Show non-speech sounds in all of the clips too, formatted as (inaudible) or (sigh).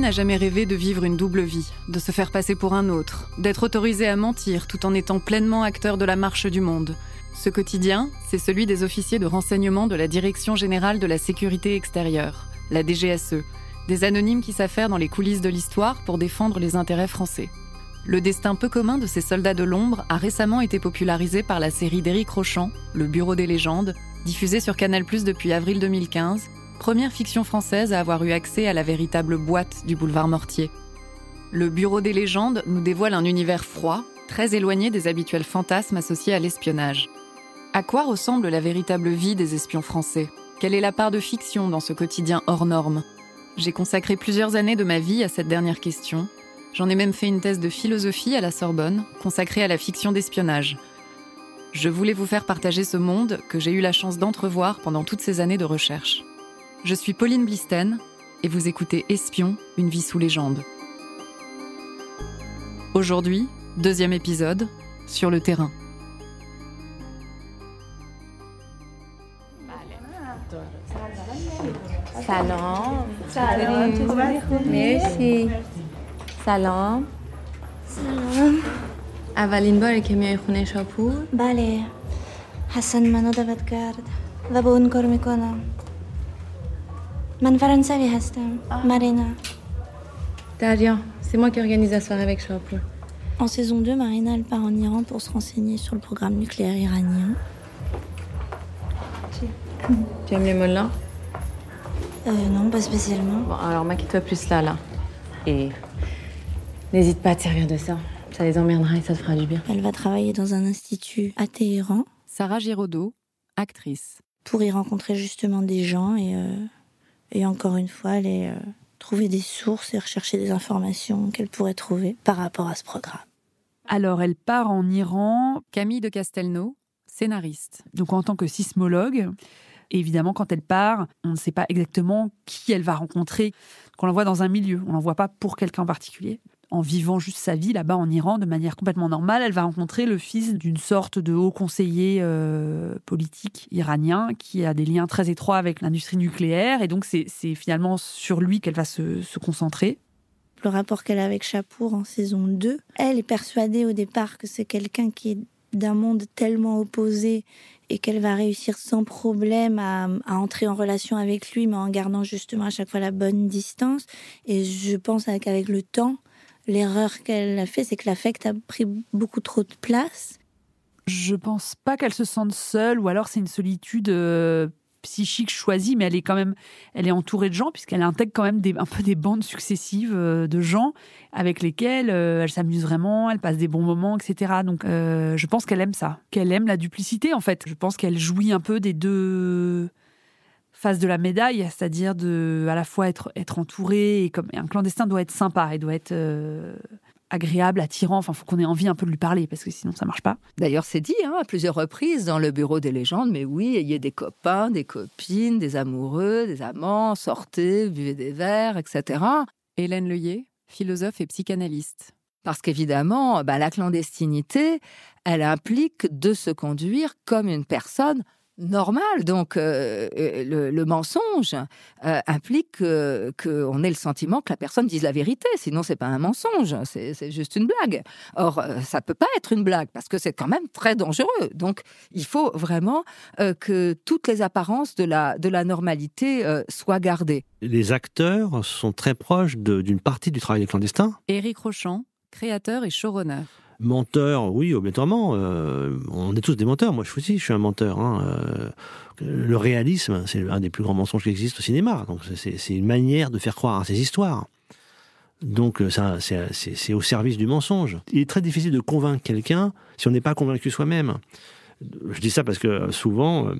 n'a jamais rêvé de vivre une double vie, de se faire passer pour un autre, d'être autorisé à mentir tout en étant pleinement acteur de la marche du monde Ce quotidien, c'est celui des officiers de renseignement de la Direction générale de la sécurité extérieure, la DGSE, des anonymes qui s'affairent dans les coulisses de l'histoire pour défendre les intérêts français. Le destin peu commun de ces soldats de l'ombre a récemment été popularisé par la série d'Éric Rochant, Le Bureau des légendes, diffusée sur Canal+ depuis avril 2015 première fiction française à avoir eu accès à la véritable boîte du boulevard Mortier. Le Bureau des légendes nous dévoile un univers froid, très éloigné des habituels fantasmes associés à l'espionnage. À quoi ressemble la véritable vie des espions français? Quelle est la part de fiction dans ce quotidien hors norme? J'ai consacré plusieurs années de ma vie à cette dernière question. J'en ai même fait une thèse de philosophie à la Sorbonne, consacrée à la fiction d'espionnage. Je voulais vous faire partager ce monde que j'ai eu la chance d'entrevoir pendant toutes ces années de recherche. Je suis Pauline Blisten et vous écoutez Espion, une vie sous légende. Aujourd'hui, deuxième épisode, sur le terrain. سلام سلام مرسی سلام سلام اولین باره که میای خونه شاپور بله حسن منو دعوت کرد و با اون کار میکنم من فرانسوی هستم مارینا دریا c'est moi qui organise la soirée avec Shapur. En saison 2, Marina elle part en Iran pour se renseigner sur le programme nucléaire iranien. Tu aimes les mollahs Euh, non, pas spécialement. Bon, alors maquille-toi plus là, là. Et n'hésite pas à te servir de ça. Ça les emmerdera et ça te fera du bien. Elle va travailler dans un institut à Téhéran Sarah Giraudot, actrice. pour y rencontrer justement des gens et, euh, et encore une fois aller euh, trouver des sources et rechercher des informations qu'elle pourrait trouver par rapport à ce programme. Alors, elle part en Iran. Camille de Castelnau, scénariste. Donc en tant que sismologue, évidemment, quand elle part, on ne sait pas exactement qui elle va rencontrer. Qu'on l'envoie dans un milieu, on l'envoie pas pour quelqu'un en particulier. En vivant juste sa vie là-bas en Iran de manière complètement normale, elle va rencontrer le fils d'une sorte de haut conseiller euh, politique iranien qui a des liens très étroits avec l'industrie nucléaire. Et donc, c'est finalement sur lui qu'elle va se, concentrer. Le rapport qu'elle a avec Chapour en saison 2, elle est persuadée au départ que c'est quelqu'un qui est d'un monde tellement opposé et qu'elle va réussir sans problème à entrer en relation avec lui, mais en gardant justement à chaque fois la bonne distance. Et je pense qu'avec le temps, l'erreur qu'elle a fait, c'est que l'affect a pris beaucoup trop de place. Je pense pas qu'elle se sente seule, ou alors c'est une solitude euh, psychique choisie, mais elle est quand même, elle est entourée de gens puisqu'elle intègre quand même des, un peu des bandes successives euh, de gens avec lesquels euh, elle s'amuse vraiment, elle passe des bons moments, etc. Donc, je pense qu'elle aime ça, qu'elle aime la duplicité en fait. Je pense qu'elle jouit un peu des deux faces de la médaille, c'est-à-dire de à la fois être être entourée et comme et un clandestin doit être sympa et doit être euh, agréable, attirant. Enfin, faut qu'on ait envie un peu de lui parler parce que sinon ça marche pas. D'ailleurs, c'est dit hein, à plusieurs reprises dans le bureau des légendes, mais oui, ayez des copains, des copines, des amoureux, des amants, sortez, buvez des verres, etc. Hélène Leuillet, philosophe et psychanalyste. Parce qu'évidemment, bah, la clandestinité, elle implique de se conduire comme une personne normale. Donc, euh, euh, le, le mensonge euh, implique qu'on ait le sentiment que la personne dise la vérité. Sinon, c'est pas un mensonge, c'est c'est juste une blague. Or, euh, ça peut pas être une blague parce que c'est quand même très dangereux. Donc, il faut vraiment euh, que toutes les apparences de la, de la normalité euh, soient gardées. Les acteurs sont très proches d'une partie du travail des clandestins. Éric Rochant, créateur et showrunner. Menteur, oui, obligatoirement. euh, on est tous des menteurs. Moi, je aussi, je suis un menteur. hein, euh, le réalisme, c'est un des plus grands mensonges qui existent au cinéma. Donc, c'est une manière de faire croire à ces histoires. Donc, euh, c'est au service du mensonge. Il est très difficile de convaincre quelqu'un si on n'est pas convaincu soi-même. Je dis ça parce que souvent,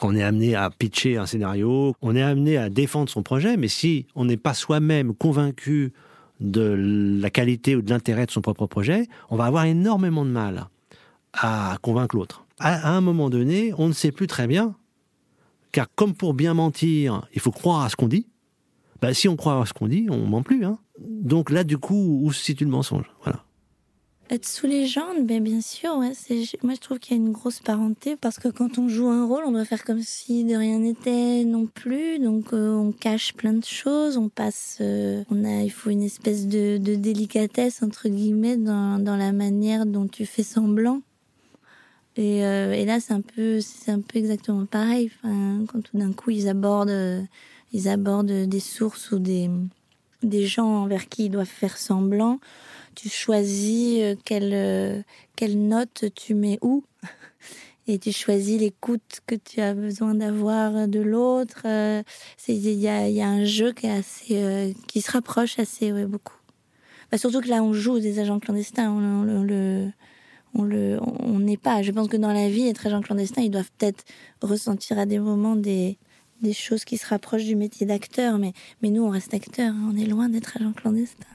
quand on est amené à pitcher un scénario, on est amené à défendre son projet, mais si on n'est pas soi-même convaincu de la qualité ou de l'intérêt de son propre projet, on va avoir énormément de mal à convaincre l'autre. À, un moment donné, on ne sait plus très bien, car comme pour bien mentir, il faut croire à ce qu'on dit. Bah, si on croit à ce qu'on dit, on ment plus. Hein. Donc là, du coup, où se situe le mensonge? Voilà. Être sous légende, ben bien sûr. Ouais, moi, je trouve qu'il y a une grosse parenté parce que quand on joue un rôle, on doit faire comme si de rien n'était non plus. Donc, euh, on cache plein de choses. On passe, euh, on a, il faut une espèce de, de délicatesse entre guillemets dans, dans, la manière dont tu fais semblant. Et, euh, et là, c'est un peu, c'est un peu exactement pareil. Enfin, quand tout d'un coup ils abordent, ils abordent des sources ou des des gens envers qui ils doivent faire semblant tu choisis euh, quelle, euh, quelle note tu mets où (laughs) et tu choisis l'écoute que tu as besoin d'avoir de l'autre. Euh, il y a, y a, un jeu qui, assez, qui se rapproche assez beaucoup. Bah, surtout que là, on joue des agents clandestins. On, on le, on n'est pas. Je pense que dans la vie, être agent clandestin, ils doivent peut-être ressentir à des moments des, des choses qui se rapprochent du métier d'acteur, mais, mais nous, on reste acteur. Hein. On est loin d'être agent clandestin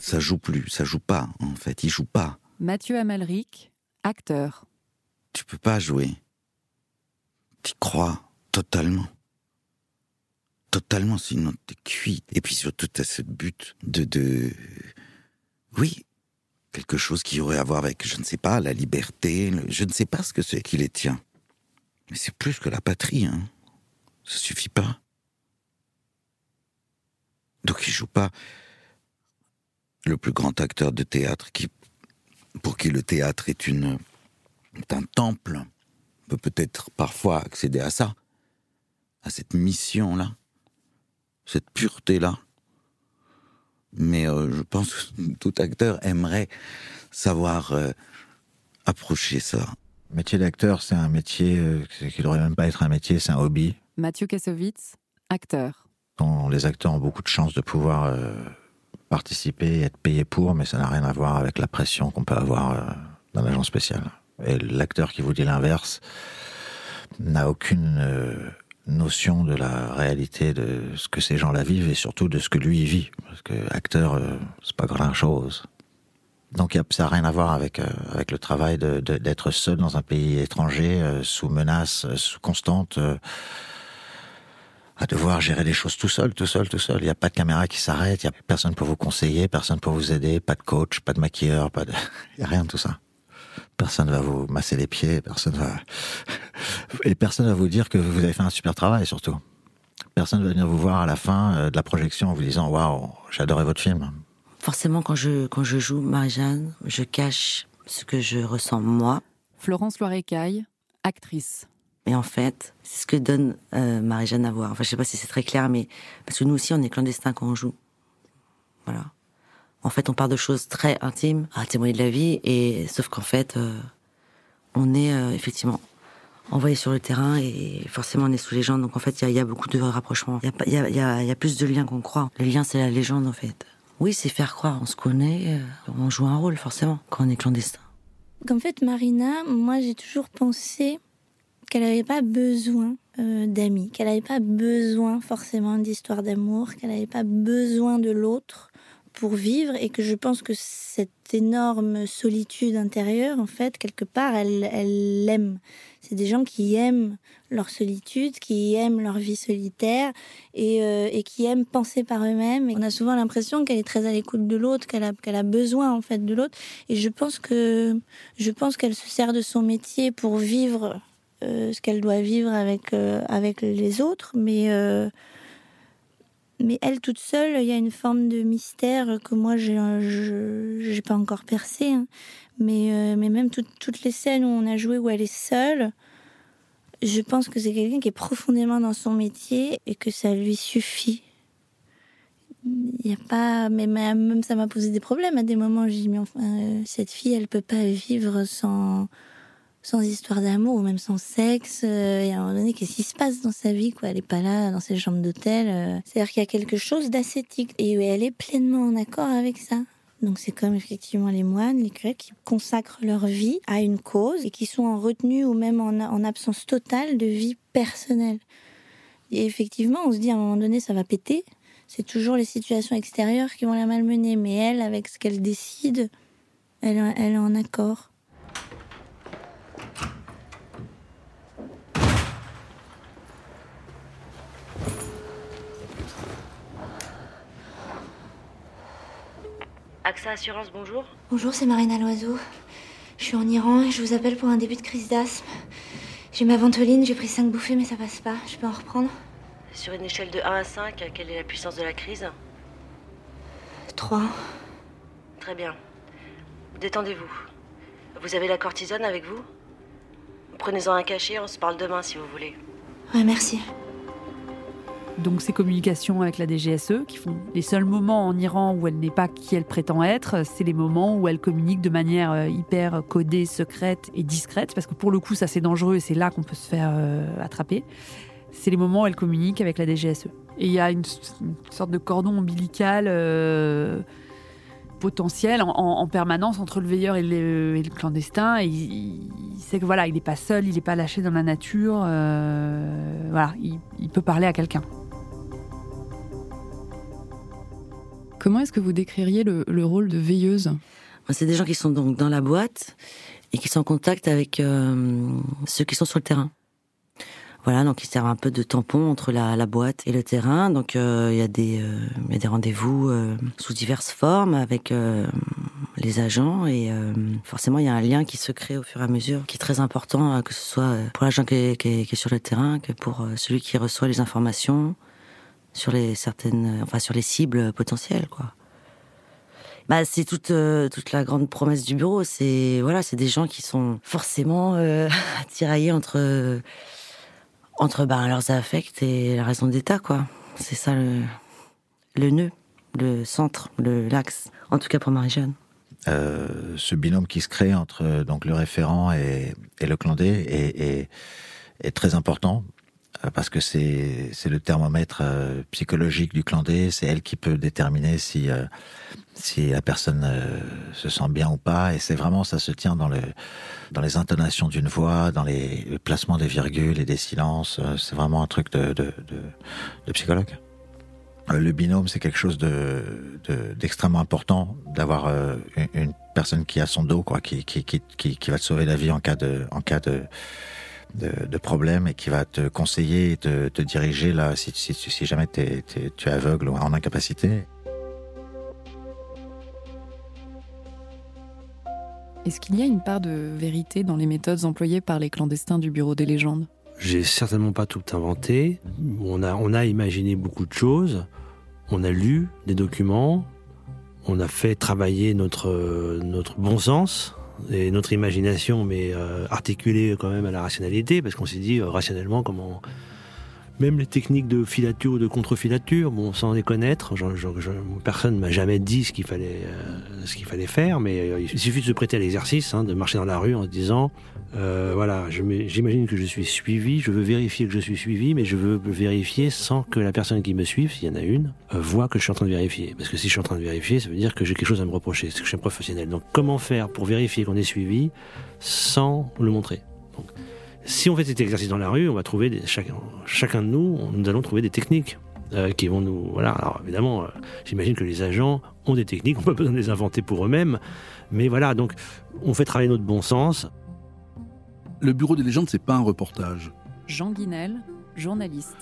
ça joue plus, ça joue pas, en fait, il joue pas. Mathieu Amalric, acteur. Tu peux pas jouer. Tu crois totalement. Totalement, sinon t'es cuit. Et puis surtout, t'as ce but de, de, oui, quelque chose qui aurait à voir avec, je ne sais pas, la liberté, je ne sais pas ce que c'est qui les tient. Mais c'est plus que la patrie, hein. Ça suffit pas. Donc il joue pas le plus grand acteur de théâtre, qui, pour qui le théâtre est, une, un temple, peut peut-être parfois accéder à ça, à cette mission-là, cette pureté-là. Mais euh, je pense que (laughs) tout acteur aimerait savoir euh, approcher ça. Le métier d'acteur, c'est un métier euh, qui ne devrait même pas être un métier, c'est un hobby. Mathieu Kassovitz, acteur. les acteurs ont beaucoup de chance de pouvoir participer, être payé pour, mais ça n'a rien à voir avec la pression qu'on peut avoir euh, dans l'agent spécial. Et l'acteur qui vous dit l'inverse n'a aucune euh, notion de la réalité de ce que ces gens-là vivent et surtout de ce que lui vit. Parce que acteur, euh, c'est pas grand chose. Donc ça n'a rien à voir avec avec le travail d'être seul dans un pays étranger, sous menace, sous constante à devoir gérer les choses tout seul, tout seul, tout seul. Il n'y a pas de caméra qui s'arrête, il n'y a personne pour vous conseiller, personne pour vous aider, pas de coach, pas de maquilleur, pas de... (laughs) Il n'y a rien de tout ça. Personne va vous masser les pieds, personne va... (laughs) Et personne va vous dire que vous avez fait un super travail, surtout. Personne va venir vous voir à la fin euh, de la projection en vous disant « Waouh, j'adorais votre film ». Forcément, quand je, quand je joue Marie-Jeanne, je cache ce que je ressens moi. Florence Loirecaille, actrice. Et en fait, c'est ce que donne euh, Marie-Jeanne à voir. Enfin, je sais pas si c'est très clair, mais parce que nous aussi, on est clandestins quand on joue. Voilà. En fait, on parle de choses très intimes, à témoigner de la vie, et sauf qu'en fait, euh, on est euh, effectivement envoyé sur le terrain et forcément on est sous légende. Donc en fait, il y, a beaucoup de rapprochements. Il y, a, plus de liens qu'on croit. Le lien, c'est la légende en fait. Oui, c'est faire croire. On se connaît, on joue un rôle forcément quand on est clandestin. En fait, Marina, moi j'ai toujours pensé qu'elle n'avait pas besoin euh, d'amis, qu'elle n'avait pas besoin forcément d'histoire d'amour, qu'elle n'avait pas besoin de l'autre pour vivre et que je pense que cette énorme solitude intérieure, en fait, quelque part, elle l'aime. C'est des gens qui aiment leur solitude, qui aiment leur vie solitaire et, euh, et qui aiment penser par eux-mêmes. On a souvent l'impression qu'elle est très à l'écoute de l'autre, qu'elle a, qu'elle a besoin en fait de l'autre. Et je pense que je pense qu'elle se sert de son métier pour vivre ce qu'elle doit vivre avec, euh, avec les autres, mais, euh, mais elle toute seule, il y a une forme de mystère que moi, j'ai n'ai pas encore percé. Hein. Mais, mais même toutes les scènes où on a joué où elle est seule, je pense que c'est quelqu'un qui est profondément dans son métier et que ça lui suffit. Il n'y a pas, mais même ça m'a posé des problèmes à des moments. J'ai dit, mais cette fille, elle peut pas vivre sans, sans histoire d'amour ou même sans sexe. Euh, et à un moment donné, qu'est-ce qui se passe dans sa vie quoi? Elle est pas là dans ses chambres d'hôtel. Euh. C'est-à-dire qu'il y a quelque chose d'ascétique et elle est pleinement en accord avec ça. Donc c'est comme effectivement les moines, les curés qui consacrent leur vie à une cause et qui sont en retenue ou même en, absence totale de vie personnelle. Et effectivement, on se dit à un moment donné, ça va péter. C'est toujours les situations extérieures qui vont la malmener. Mais elle, avec ce qu'elle décide, elle est en accord. AXA Assurance, bonjour. Bonjour, c'est Marina Loiseau. Je suis en Iran et je vous appelle pour un début de crise d'asthme. J'ai ma ventoline, j'ai pris 5 bouffées mais ça passe pas. Je peux en reprendre Sur une échelle de 1 à 5, quelle est la puissance de la crise 3. Très bien. Détendez-vous. Vous avez la cortisone avec vous? Prenez-en un cachet, on se parle demain si vous voulez. Ouais, merci. Donc ces communications avec la DGSE, qui font les seuls moments en Iran où elle n'est pas qui elle prétend être, c'est les moments où elle communique de manière euh, hyper codée, secrète et discrète, parce que pour le coup ça c'est dangereux et c'est là qu'on peut se faire euh, attraper. C'est les moments où elle communique avec la DGSE. Et il y a une, sorte de cordon ombilical euh, potentiel en, permanence entre le veilleur et le, clandestin. Il, sait que voilà, il n'est pas seul, il n'est pas lâché dans la nature. voilà, il peut parler à quelqu'un. Comment est-ce que vous décririez le, rôle de veilleuse? C'est des gens qui sont donc dans la boîte et qui sont en contact avec euh, ceux qui sont sur le terrain. Voilà, donc ils servent un peu de tampon entre la, boîte et le terrain. Donc euh, il y a des, euh, rendez-vous sous diverses formes avec les agents et forcément il y a un lien qui se crée au fur et à mesure, qui est très important, que ce soit pour l'agent qui, est sur le terrain, que pour celui qui reçoit les informations, sur les certaines, enfin sur les cibles potentielles, quoi. Bah, c'est toute euh, toute la grande promesse du bureau. C'est voilà, c'est des gens qui sont forcément euh, (laughs) tiraillés entre entre bah, leurs affects et la raison d'État, quoi. C'est ça le le nœud, le centre, le l'axe. En tout cas pour Marie-Jeanne. Euh, ce binôme qui se crée entre donc le référent et, et le clandé est, est, très important parce que c'est c'est le thermomètre euh, psychologique du clandé, c'est elle qui peut déterminer si euh, si la personne se sent bien ou pas, et c'est vraiment ça se tient dans le dans les intonations d'une voix, dans les le placements des virgules et des silences, c'est vraiment un truc de de, de, psychologue. Le binôme, c'est quelque chose de d'extrêmement important d'avoir une, une, personne qui a son dos, quoi, qui qui, qui qui qui va te sauver la vie en cas de en cas de de, problèmes et qui va te conseiller et te, diriger là si, si, jamais tu es aveugle ou en incapacité. Est-ce qu'il y a une part de vérité dans les méthodes employées par les clandestins du Bureau des légendes? J'ai certainement pas tout inventé. On a, on a imaginé beaucoup de choses. On a lu des documents. On a fait travailler notre, notre bon sens et notre imagination, mais euh, articulée quand même à la rationalité, parce qu'on s'est dit euh, rationnellement comment même les techniques de filature ou de contre-filature, bon, sans les connaître, personne m'a jamais dit ce qu'il fallait, euh, fallait faire, mais euh, il suffit de se prêter à l'exercice, hein, de marcher dans la rue en se disant, euh, voilà, j'imagine que je suis suivi, je veux vérifier que je suis suivi, mais je veux vérifier sans que la personne qui me suive, s'il y en a une, voit que je suis en train de vérifier. Parce que si je suis en train de vérifier, ça veut dire que j'ai quelque chose à me reprocher, c'est que je suis un professionnel. Donc comment faire pour vérifier qu'on est suivi sans le montrer? Si on fait cet exercice dans la rue, on va trouver des, chacun, chacun de nous, nous allons trouver des techniques euh, qui vont nous. Voilà. Alors évidemment, euh, j'imagine que les agents ont des techniques, on peut pas (laughs) besoin de les inventer pour eux-mêmes, mais voilà. Donc, on fait travailler notre bon sens. Le Bureau des légendes, c'est pas un reportage. Jean Guinel, journaliste.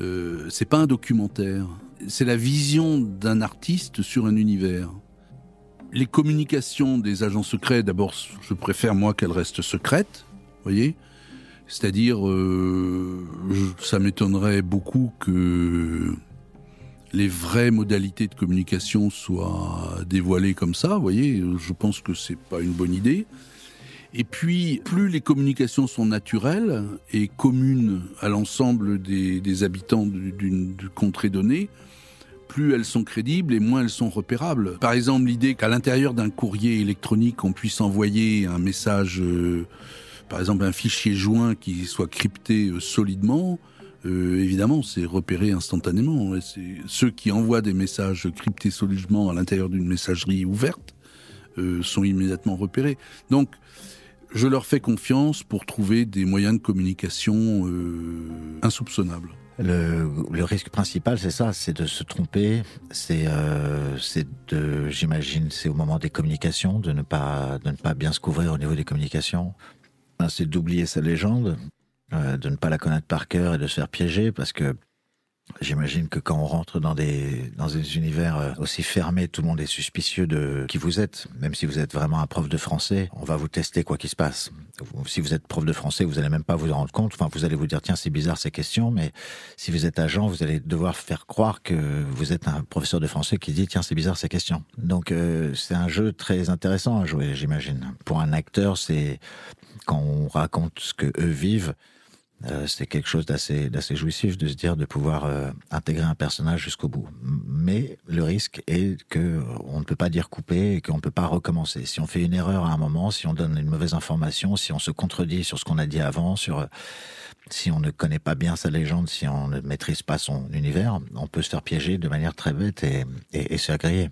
Euh, c'est pas un documentaire. C'est la vision d'un artiste sur un univers. Les communications des agents secrets, d'abord, je préfère moi qu'elles restent secrètes, voyez. C'est-à-dire, euh, ça m'étonnerait beaucoup que les vraies modalités de communication soient dévoilées comme ça. Vous voyez, je pense que c'est pas une bonne idée. Et puis, plus les communications sont naturelles et communes à l'ensemble des, habitants d'une contrée donnée, plus elles sont crédibles et moins elles sont repérables. Par exemple, l'idée qu'à l'intérieur d'un courrier électronique, on puisse envoyer un message euh, par exemple un fichier joint qui soit crypté euh, solidement, euh, évidemment, c'est repéré instantanément. Ceux qui envoient des messages cryptés sauvagement à l'intérieur d'une messagerie ouverte euh, sont immédiatement repérés. Donc, je leur fais confiance pour trouver des moyens de communication euh, insoupçonnables. Le, risque principal, c'est ça, c'est de se tromper, c'est, euh, j'imagine, c'est au moment des communications, de ne pas bien se couvrir au niveau des communications. C'est d'oublier sa légende, euh, de ne pas la connaître par cœur et de se faire piéger, parce que J'imagine que quand on rentre dans des dans des univers euh, aussi fermés, tout le monde est suspicieux de qui vous êtes. Même si vous êtes vraiment un prof de français, on va vous tester quoi qu'il se passe. Si vous êtes prof de français, vous allez même pas vous en rendre compte. Enfin, vous allez vous dire tiens c'est bizarre ces questions, mais si vous êtes agent, vous allez devoir faire croire que vous êtes un professeur de français qui dit tiens c'est bizarre ces questions. Donc euh, c'est un jeu très intéressant à jouer, j'imagine. Pour un acteur, c'est quand on raconte ce que eux vivent euh, c'est quelque chose d'assez d'assez jouissif de se dire de pouvoir euh, intégrer un personnage jusqu'au bout. Mais le risque est que on ne peut pas dire couper et qu'on ne peut pas recommencer. Si on fait une erreur à un moment, si on donne une mauvaise information, si on se contredit sur ce qu'on a dit avant, sur euh, si on ne connaît pas bien sa légende, si on ne maîtrise pas son univers, on peut se faire piéger de manière très bête et, et, et.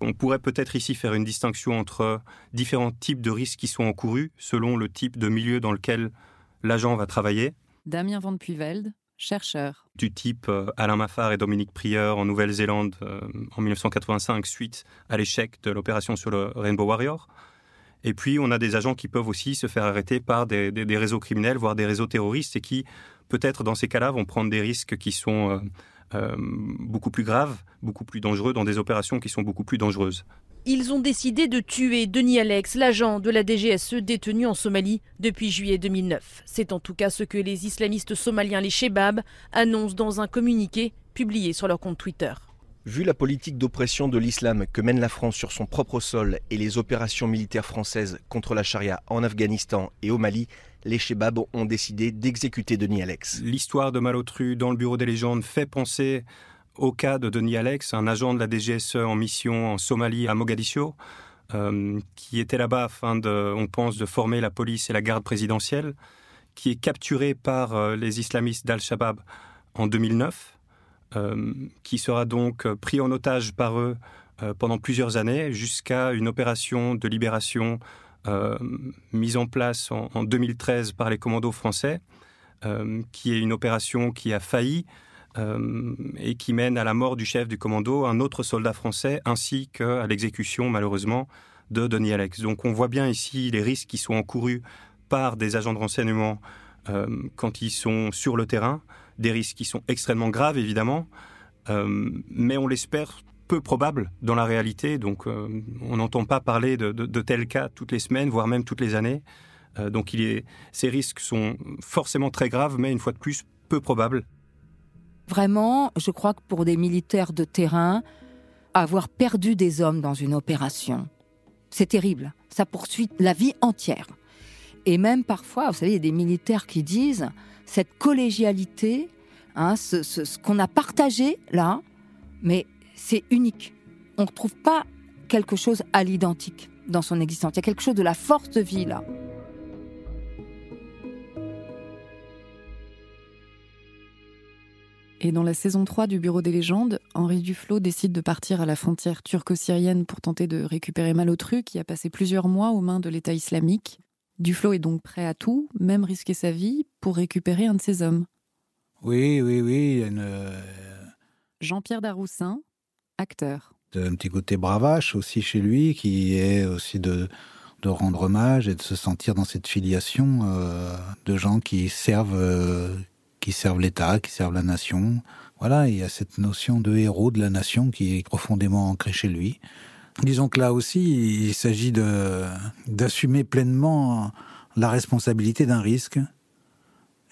On pourrait peut-être ici faire une distinction entre différents types de risques qui sont encourus selon le type de milieu dans lequel l'agent va travailler. Damien Van Puyvelde, chercheur. Du type euh, Alain Maffard et Dominique Prieur en Nouvelle-Zélande euh, en 1985 suite à l'échec de l'opération sur le Rainbow Warrior. Et puis, on a des agents qui peuvent aussi se faire arrêter par des, réseaux criminels, voire des réseaux terroristes, et qui, peut-être dans ces cas-là, vont prendre des risques qui sont euh, beaucoup plus graves, beaucoup plus dangereux, dans des opérations qui sont beaucoup plus dangereuses. Ils ont décidé de tuer Denis Alex, l'agent de la DGSE détenu en Somalie depuis juillet 2009. C'est en tout cas ce que les islamistes somaliens, les Shebab, annoncent dans un communiqué publié sur leur compte Twitter. Vu la politique d'oppression de l'islam que mène la France sur son propre sol et les opérations militaires françaises contre la charia en Afghanistan et au Mali, les Shebab ont décidé d'exécuter Denis Alex. L'histoire de Malotru dans le bureau des légendes fait penser au cas de Denis Alex, un agent de la DGSE en mission en Somalie à Mogadiscio, euh, qui était là-bas afin de, on pense, de former la police et la garde présidentielle, qui est capturé par euh, les islamistes d'Al-Shabaab en 2009, euh, qui sera donc pris en otage par eux pendant plusieurs années jusqu'à une opération de libération mise en place en, en, 2013 par les commandos français, qui est une opération qui a failli euh, et qui mène à la mort du chef du commando, un autre soldat français, ainsi qu'à l'exécution, malheureusement, de Denis Alex. Donc on voit bien ici les risques qui sont encourus par des agents de renseignement euh, quand ils sont sur le terrain, des risques qui sont extrêmement graves, évidemment, euh, mais on l'espère peu probable dans la réalité. Donc on n'entend pas parler de, tels cas toutes les semaines, voire même toutes les années. donc ces risques sont forcément très graves, mais une fois de plus, peu probables. Vraiment, je crois que pour des militaires de terrain, avoir perdu des hommes dans une opération, c'est terrible. Ça poursuit la vie entière. Et même parfois, vous savez, il y a des militaires qui disent cette collégialité, hein, ce, ce qu'on a partagé là, mais c'est unique. On ne retrouve pas quelque chose à l'identique dans son existence. Il y a quelque chose de la force de vie là. Et dans la saison 3 du Bureau des légendes, Henri Duflo décide de partir à la frontière turco-syrienne pour tenter de récupérer Malotru, qui a passé plusieurs mois aux mains de l'État islamique. Duflo est donc prêt à tout, même risquer sa vie, pour récupérer un de ses hommes. Oui, oui, oui. Euh, Jean-Pierre Daroussin, acteur. Un petit côté bravache aussi chez lui, qui est aussi de, de rendre hommage et de se sentir dans cette filiation euh, de gens qui servent, euh, qui servent l'État, qui servent la nation. Voilà, il y a cette notion de héros de la nation qui est profondément ancrée chez lui. Disons que là aussi, il s'agit d'assumer pleinement la responsabilité d'un risque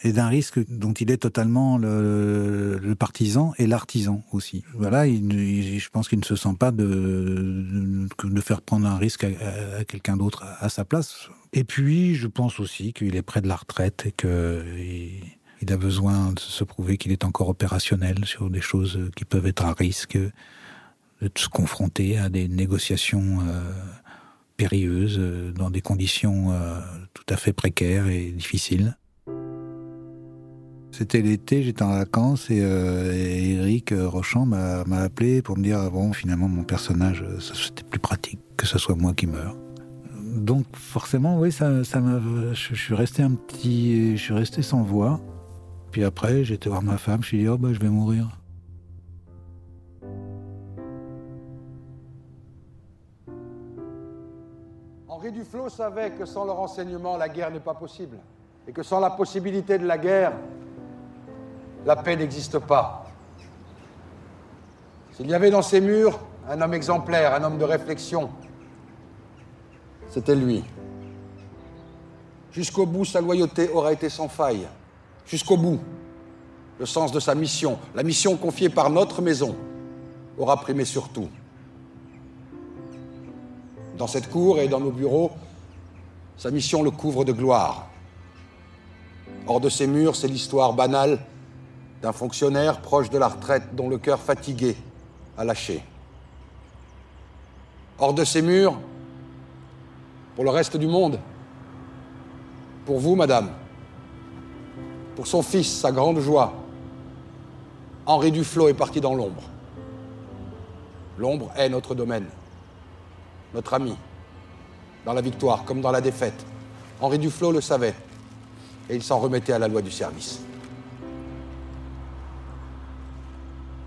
et d'un risque dont il est totalement le, partisan et l'artisan aussi. Voilà, il, je pense qu'il ne se sent pas de, faire prendre un risque à, quelqu'un d'autre à, sa place. Et puis, je pense aussi qu'il est près de la retraite et que a besoin de se prouver qu'il est encore opérationnel sur des choses qui peuvent être à risque, de se confronter à des négociations euh, périlleuses euh, dans des conditions euh, tout à fait précaires et difficiles. C'était l'été, j'étais en vacances et, euh, Eric Rochant m'a appelé pour me dire bon finalement mon personnage euh, c'était plus pratique que ce soit moi qui meure. Donc forcément oui ça ça je, je suis resté un petit je suis resté sans voix. Puis après été voir ma femme, je lui ai dit oh bah je vais mourir. Henri Duflo savait que sans le renseignement, la guerre n'est pas possible. Et que sans la possibilité de la guerre, la paix n'existe pas. S'il y avait dans ces murs un homme exemplaire, un homme de réflexion, c'était lui. Jusqu'au bout, sa loyauté aura été sans faille. Jusqu'au bout, le sens de sa mission, la mission confiée par notre maison, aura primé sur tout. Dans cette cour et dans nos bureaux, sa mission le couvre de gloire. Hors de ces murs, c'est l'histoire banale d'un fonctionnaire proche de la retraite dont le cœur fatigué a lâché. Hors de ces murs, pour le reste du monde, pour vous, madame, pour son fils, sa grande joie, Henri Duflo est parti dans l'ombre. L'ombre est notre domaine, notre ami, dans la victoire comme dans la défaite. Henri Duflo le savait, et il s'en remettait à la loi du service.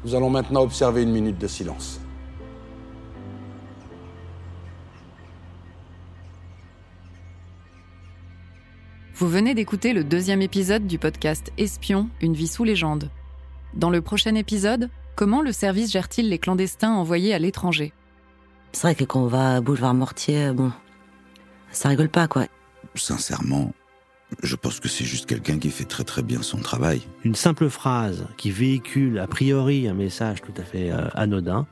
Nous allons maintenant observer une minute de silence. Vous venez d'écouter le deuxième épisode du podcast Espion, une vie sous légende. Dans le prochain épisode, comment le service gère-t-il les clandestins envoyés à l'étranger? C'est vrai que quand on va à Boulevard Mortier, bon, ça rigole pas, quoi. Sincèrement, je pense que c'est juste quelqu'un qui fait très très bien son travail. Une simple phrase qui véhicule a priori un message tout à fait euh, anodin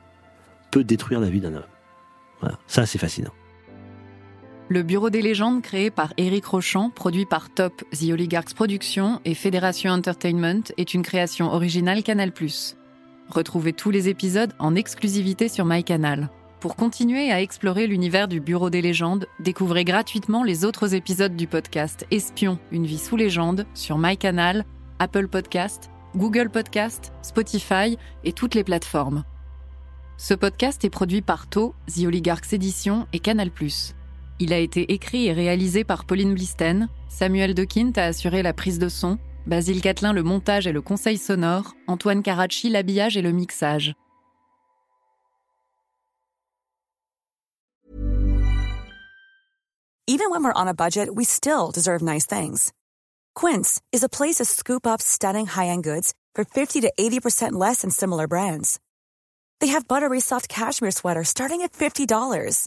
peut détruire la vie d'un homme. Voilà, ça c'est fascinant. Le Bureau des légendes, créé par Éric Rochant, produit par Top, The Oligarchs Productions et Fédération Entertainment, est une création originale Canal+. Retrouvez tous les épisodes en exclusivité sur MyCanal. Pour continuer à explorer l'univers du Bureau des légendes, découvrez gratuitement les autres épisodes du podcast Espion, une vie sous légende sur MyCanal, Apple Podcast, Google Podcast, Spotify et toutes les plateformes. Ce podcast est produit par To, The Oligarchs Éditions et Canal+. Il a été écrit et réalisé par Pauline Blisten, Samuel Dequint a assuré la prise de son, Basile Catlin le montage et le conseil sonore, Antoine Caracci l'habillage et le mixage. Even when we're on a budget, we still deserve nice things. Quince is a place to scoop up stunning high-end goods for 50 to 80% less than similar brands. They have buttery soft cashmere sweaters starting at $50,